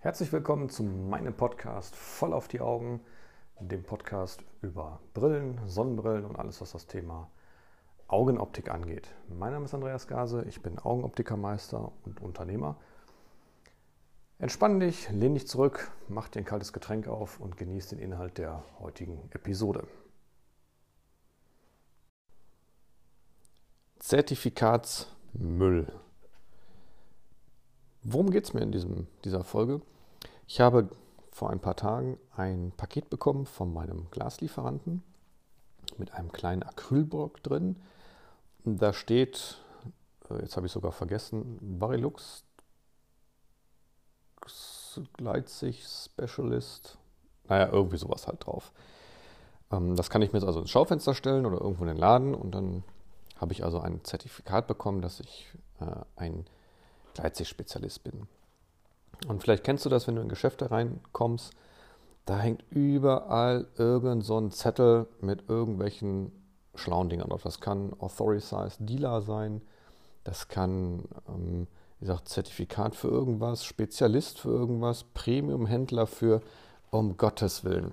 Herzlich willkommen zu meinem Podcast Voll auf die Augen, dem Podcast über Brillen, Sonnenbrillen und alles, was das Thema Augenoptik angeht. Mein Name ist Andreas Gase, ich bin Augenoptikermeister und Unternehmer. Entspann dich, lehn dich zurück, mach dir ein kaltes Getränk auf und genieß den Inhalt der heutigen Episode. Zertifikatsmüll. Worum geht es mir in diesem, dieser Folge? Ich habe vor ein paar Tagen ein Paket bekommen von meinem Glaslieferanten mit einem kleinen Acrylblock drin. Da steht, äh, jetzt habe ich sogar vergessen, Varilux Leitzig Specialist. Naja, irgendwie sowas halt drauf. Ähm, das kann ich mir jetzt also ins Schaufenster stellen oder irgendwo in den Laden und dann habe ich also ein Zertifikat bekommen, dass ich äh, ein Gleitsicht-Spezialist bin. Und vielleicht kennst du das, wenn du in Geschäfte reinkommst, da hängt überall irgend so ein Zettel mit irgendwelchen schlauen Dingern drauf. Das kann Authorized Dealer sein, das kann, ähm, wie gesagt, Zertifikat für irgendwas, Spezialist für irgendwas, Premium-Händler für, um Gottes Willen.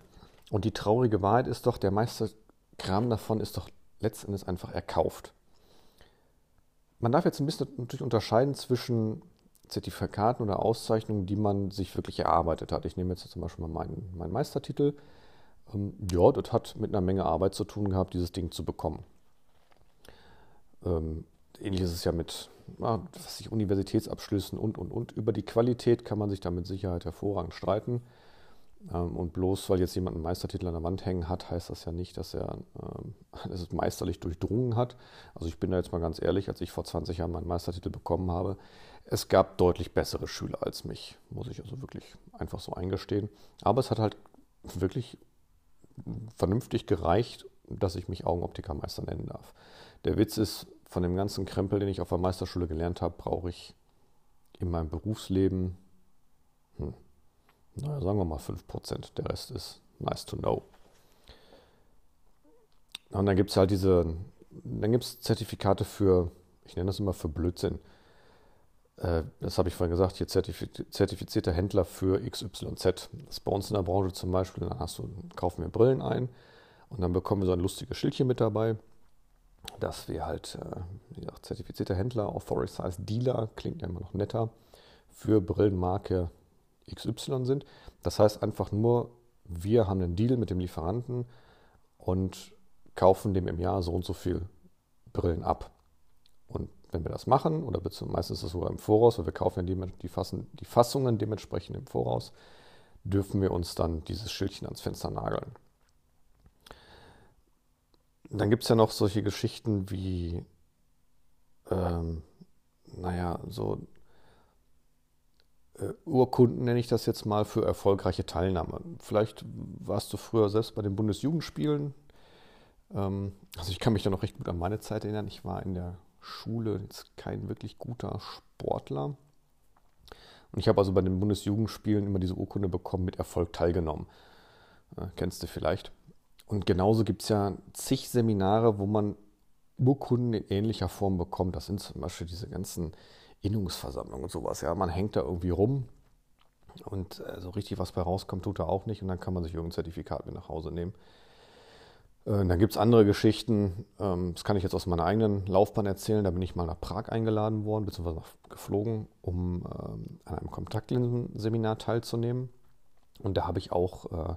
Und die traurige Wahrheit ist doch, der meiste Kram davon ist doch letztendlich einfach erkauft. Man darf jetzt ein bisschen natürlich unterscheiden zwischen Zertifikaten oder Auszeichnungen, die man sich wirklich erarbeitet hat. Ich nehme jetzt zum Beispiel mal meinen, meinen Meistertitel. Ähm, ja, das hat mit einer Menge Arbeit zu tun gehabt, dieses Ding zu bekommen. Ähm, ähnlich ist es ja mit ja, was ich, Universitätsabschlüssen und, und, und. Über die Qualität kann man sich da mit Sicherheit hervorragend streiten. Ähm, und bloß weil jetzt jemand einen Meistertitel an der Wand hängen hat, heißt das ja nicht, dass er ähm, es meisterlich durchdrungen hat. Also ich bin da jetzt mal ganz ehrlich, als ich vor 20 Jahren meinen Meistertitel bekommen habe, es gab deutlich bessere Schüler als mich, muss ich also wirklich einfach so eingestehen. Aber es hat halt wirklich vernünftig gereicht, dass ich mich Augenoptikermeister nennen darf. Der Witz ist, von dem ganzen Krempel, den ich auf der Meisterschule gelernt habe, brauche ich in meinem Berufsleben hm, naja, sagen wir mal 5%. Der Rest ist nice to know. Und dann gibt es halt diese, dann gibt es Zertifikate für, ich nenne das immer für Blödsinn. Äh, das habe ich vorhin gesagt, hier zertifizierter Händler für XYZ. Das ist bei uns in der Branche zum Beispiel, dann hast du, kaufen wir Brillen ein und dann bekommen wir so ein lustiges Schildchen mit dabei, dass wir halt, äh, wie gesagt, zertifizierter Händler, Authorized Dealer, klingt ja immer noch netter, für Brillenmarke XY sind. Das heißt einfach nur, wir haben einen Deal mit dem Lieferanten und kaufen dem im Jahr so und so viel Brillen ab. Und wenn wir das machen, oder meistens ist das sogar im Voraus, weil wir kaufen ja die, Fassen, die Fassungen dementsprechend im Voraus, dürfen wir uns dann dieses Schildchen ans Fenster nageln. Dann gibt es ja noch solche Geschichten wie, ähm, naja, so äh, Urkunden, nenne ich das jetzt mal, für erfolgreiche Teilnahme. Vielleicht warst du früher selbst bei den Bundesjugendspielen. Ähm, also ich kann mich da noch recht gut an meine Zeit erinnern. Ich war in der Schule jetzt kein wirklich guter Sportler. Und ich habe also bei den Bundesjugendspielen immer diese Urkunde bekommen, mit Erfolg teilgenommen. Äh, kennst du vielleicht. Und genauso gibt es ja zig Seminare, wo man Urkunden in ähnlicher Form bekommt. Das sind zum Beispiel diese ganzen Innungsversammlung und sowas. Ja, man hängt da irgendwie rum und äh, so richtig was bei rauskommt, tut er auch nicht und dann kann man sich irgendein Zertifikat mit nach Hause nehmen. Äh, dann gibt es andere Geschichten, ähm, das kann ich jetzt aus meiner eigenen Laufbahn erzählen. Da bin ich mal nach Prag eingeladen worden, beziehungsweise geflogen, um ähm, an einem Kontaktlinsenseminar teilzunehmen. Und da habe ich auch äh,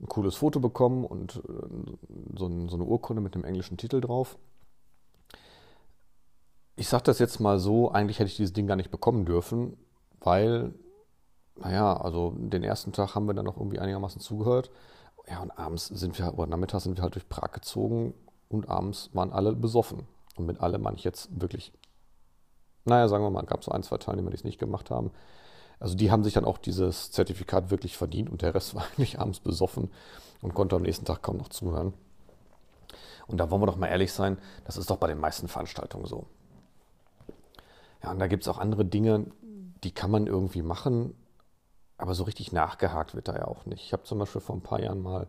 ein cooles Foto bekommen und äh, so, ein, so, eine Urkunde mit einem englischen Titel drauf ich sage das jetzt mal so, eigentlich hätte ich dieses Ding gar nicht bekommen dürfen, weil, naja, also den ersten Tag haben wir dann noch irgendwie einigermaßen zugehört. Ja, und abends sind wir, oder nachmittags sind wir halt durch Prag gezogen und abends waren alle besoffen. Und mit alle meine ich jetzt wirklich, naja, sagen wir mal, gab es so ein, zwei Teilnehmer, die es nicht gemacht haben. Also die haben sich dann auch dieses Zertifikat wirklich verdient und der Rest war eigentlich abends besoffen und konnte am nächsten Tag kaum noch zuhören. Und da wollen wir doch mal ehrlich sein, das ist doch bei den meisten Veranstaltungen so. Ja, und da gibt es auch andere Dinge, die kann man irgendwie machen, aber so richtig nachgehakt wird da ja auch nicht. Ich habe zum Beispiel vor ein paar Jahren mal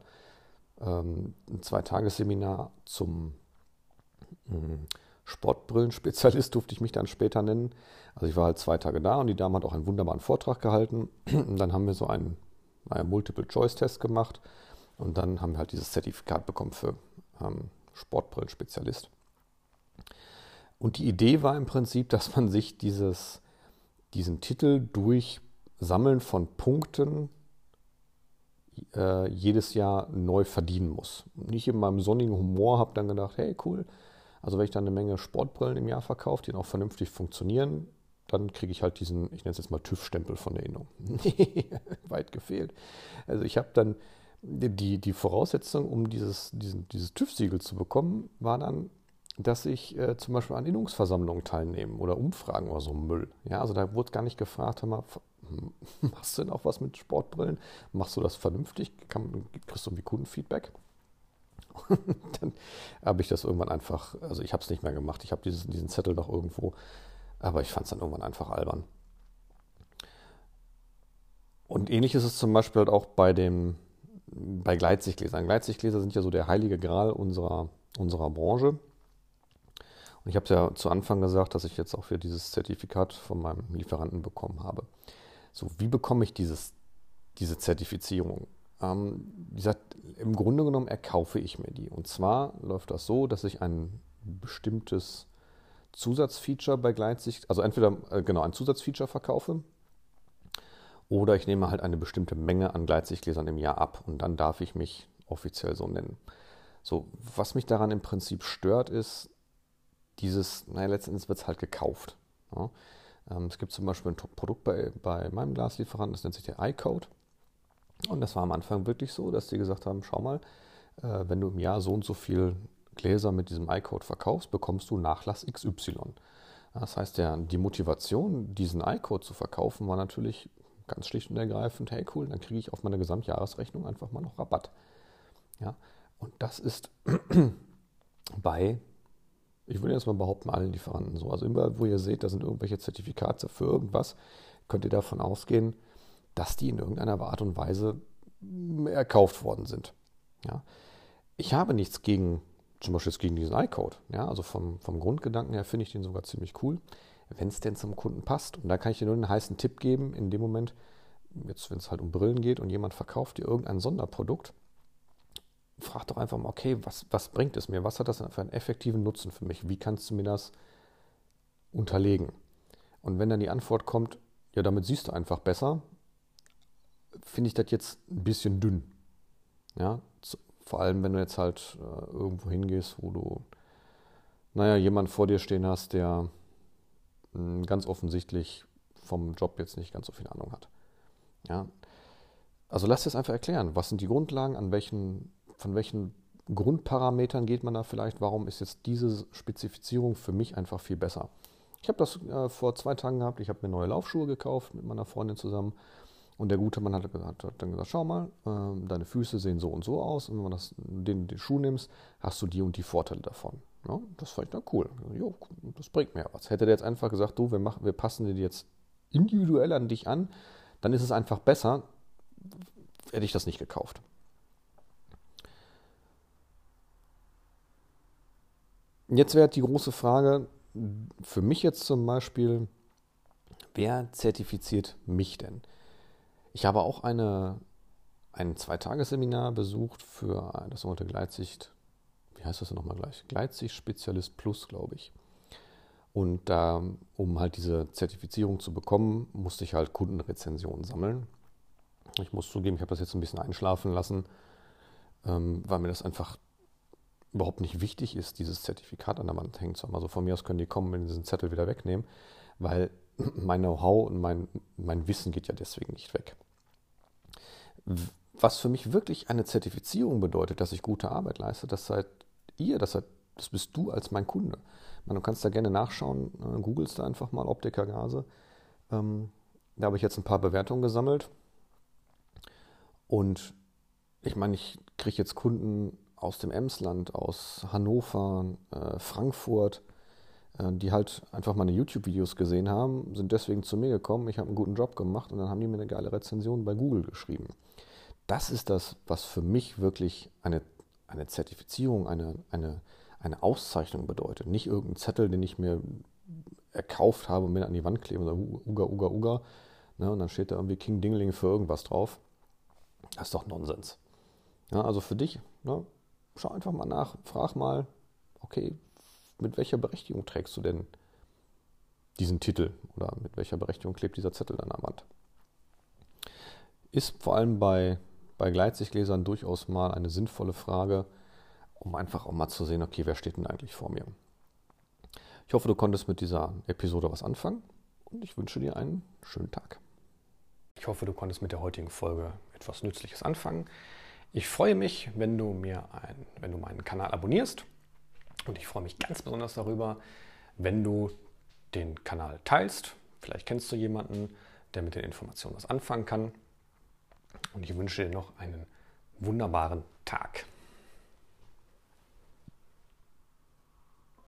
ähm, ein Zweitagesseminar zum hm, Sportbrillenspezialist durfte ich mich dann später nennen. Also ich war halt zwei Tage da und die Dame hat auch einen wunderbaren Vortrag gehalten. Und dann haben wir so einen, einen Multiple-Choice-Test gemacht und dann haben wir halt dieses Zertifikat bekommen für ähm, Sportbrillenspezialist. Und die Idee war im Prinzip, dass man sich dieses, diesen Titel durch Sammeln von Punkten äh, jedes Jahr neu verdienen muss. Nicht in meinem sonnigen Humor habe dann gedacht, hey cool, also wenn ich dann eine Menge Sportbrillen im Jahr verkaufe, die auch vernünftig funktionieren, dann kriege ich halt diesen, ich nenne es jetzt mal TÜV-Stempel von der Innung. Weit gefehlt. Also ich habe dann die, die Voraussetzung, um dieses, diesen, dieses TÜV-Siegel zu bekommen, war dann, dass ich äh, zum Beispiel an Innungsversammlungen teilnehme oder Umfragen oder so Müll. Ja, also da wurde gar nicht gefragt, mal, machst du denn auch was mit Sportbrillen? Machst du das vernünftig? Kann, kriegst du irgendwie Kundenfeedback? dann habe ich das irgendwann einfach, also ich habe es nicht mehr gemacht. Ich habe diesen Zettel noch irgendwo, aber ich fand es dann irgendwann einfach albern. Und ähnlich ist es zum Beispiel halt auch bei dem, bei Gleitsichtgläsern. Gleitsichtgläser sind ja so der heilige Gral unserer, unserer Branche. Und ich habe es ja zu Anfang gesagt, dass ich jetzt auch für dieses Zertifikat von meinem Lieferanten bekommen habe. So, wie bekomme ich dieses, diese Zertifizierung? Ähm, wie gesagt, im Grunde genommen erkaufe ich mir die. Und zwar läuft das so, dass ich ein bestimmtes Zusatzfeature bei Gleitsicht, also entweder äh, genau ein Zusatzfeature verkaufe oder ich nehme halt eine bestimmte Menge an Gleitsichtgläsern im Jahr ab und dann darf ich mich offiziell so nennen. So, was mich daran im Prinzip stört, ist dieses, naja, letztendlich wird es halt gekauft. Ja. Ähm, es gibt zum Beispiel ein Produkt bei, bei meinem Glaslieferanten, das nennt sich der iCode. Und das war am Anfang wirklich so, dass die gesagt haben, schau mal, äh, wenn du im Jahr so und so viel Gläser mit diesem iCode verkaufst, bekommst du Nachlass XY. Das heißt, der, die Motivation, diesen iCode zu verkaufen, war natürlich ganz schlicht und ergreifend, hey cool, dann kriege ich auf meine Gesamtjahresrechnung einfach mal noch Rabatt. Ja, und das ist bei, ich würde jetzt mal behaupten, allen Lieferanten so. Also überall, wo ihr seht, da sind irgendwelche Zertifikate für irgendwas, könnt ihr davon ausgehen, dass die in irgendeiner Art und Weise erkauft worden sind. Ja. Ich habe nichts gegen, zum Beispiel gegen diesen iCode. Ja, also vom, vom Grundgedanken her finde ich den sogar ziemlich cool wenn es denn zum Kunden passt. Und da kann ich dir nur einen heißen Tipp geben, in dem Moment, jetzt wenn es halt um Brillen geht und jemand verkauft dir irgendein Sonderprodukt, frag doch einfach mal, okay, was, was bringt es mir? Was hat das für einen effektiven Nutzen für mich? Wie kannst du mir das unterlegen? Und wenn dann die Antwort kommt, ja, damit siehst du einfach besser, finde ich das jetzt ein bisschen dünn. Ja, vor allem, wenn du jetzt halt äh, irgendwo hingehst, wo du, naja, jemand vor dir stehen hast, der ganz offensichtlich vom Job jetzt nicht ganz so viel Ahnung hat. Ja? Also lasst es einfach erklären. Was sind die Grundlagen? An welchen, von welchen Grundparametern geht man da vielleicht? Warum ist jetzt diese Spezifizierung für mich einfach viel besser? Ich habe das äh, vor zwei Tagen gehabt. Ich habe mir neue Laufschuhe gekauft mit meiner Freundin zusammen. Und der gute Mann hat, hat dann gesagt, schau mal, äh, deine Füße sehen so und so aus. Und wenn du den, den Schuh nimmst, hast du die und die Vorteile davon. Ja, das fand ich dann cool. Jo, das bringt mir was. Hätte der jetzt einfach gesagt, du, wir, machen, wir passen dir jetzt individuell an dich an, dann ist es einfach besser, hätte ich das nicht gekauft. Jetzt wäre die große Frage, für mich jetzt zum Beispiel, wer zertifiziert mich denn? Ich habe auch eine, ein Zweitagesseminar besucht für das sogenannte Gleitsicht wie heißt das denn nochmal gleich? Gleitsicht-Spezialist Plus, glaube ich. Und da, um halt diese Zertifizierung zu bekommen, musste ich halt Kundenrezensionen sammeln. Ich muss zugeben, ich habe das jetzt ein bisschen einschlafen lassen, ähm, weil mir das einfach überhaupt nicht wichtig ist, dieses Zertifikat an der Wand hängen zu haben. Also von mir aus können die kommen und diesen Zettel wieder wegnehmen, weil mein Know-how und mein, mein Wissen geht ja deswegen nicht weg. Was für mich wirklich eine Zertifizierung bedeutet, dass ich gute Arbeit leiste, das seit ihr, das, hat, das bist du als mein Kunde. Man, du kannst da gerne nachschauen, äh, googelst da einfach mal Optiker Gase. Ähm, da habe ich jetzt ein paar Bewertungen gesammelt. Und ich meine, ich kriege jetzt Kunden aus dem Emsland, aus Hannover, äh, Frankfurt, äh, die halt einfach meine YouTube-Videos gesehen haben, sind deswegen zu mir gekommen, ich habe einen guten Job gemacht und dann haben die mir eine geile Rezension bei Google geschrieben. Das ist das, was für mich wirklich eine eine Zertifizierung, eine, eine, eine Auszeichnung bedeutet. Nicht irgendein Zettel, den ich mir erkauft habe und mir an die Wand klebe und sage, Uga, Uga, Uga. Ne, und dann steht da irgendwie King Dingling für irgendwas drauf. Das ist doch Nonsens. Ja, also für dich, ne, schau einfach mal nach, frag mal, okay, mit welcher Berechtigung trägst du denn diesen Titel oder mit welcher Berechtigung klebt dieser Zettel an der Wand? Ist vor allem bei, bei Gleitsichtgläsern durchaus mal eine sinnvolle Frage, um einfach auch mal zu sehen, okay, wer steht denn eigentlich vor mir? Ich hoffe, du konntest mit dieser Episode was anfangen und ich wünsche dir einen schönen Tag. Ich hoffe, du konntest mit der heutigen Folge etwas Nützliches anfangen. Ich freue mich, wenn du mir ein, wenn du meinen Kanal abonnierst und ich freue mich ganz besonders darüber, wenn du den Kanal teilst. Vielleicht kennst du jemanden, der mit den Informationen was anfangen kann. Und ich wünsche dir noch einen wunderbaren Tag.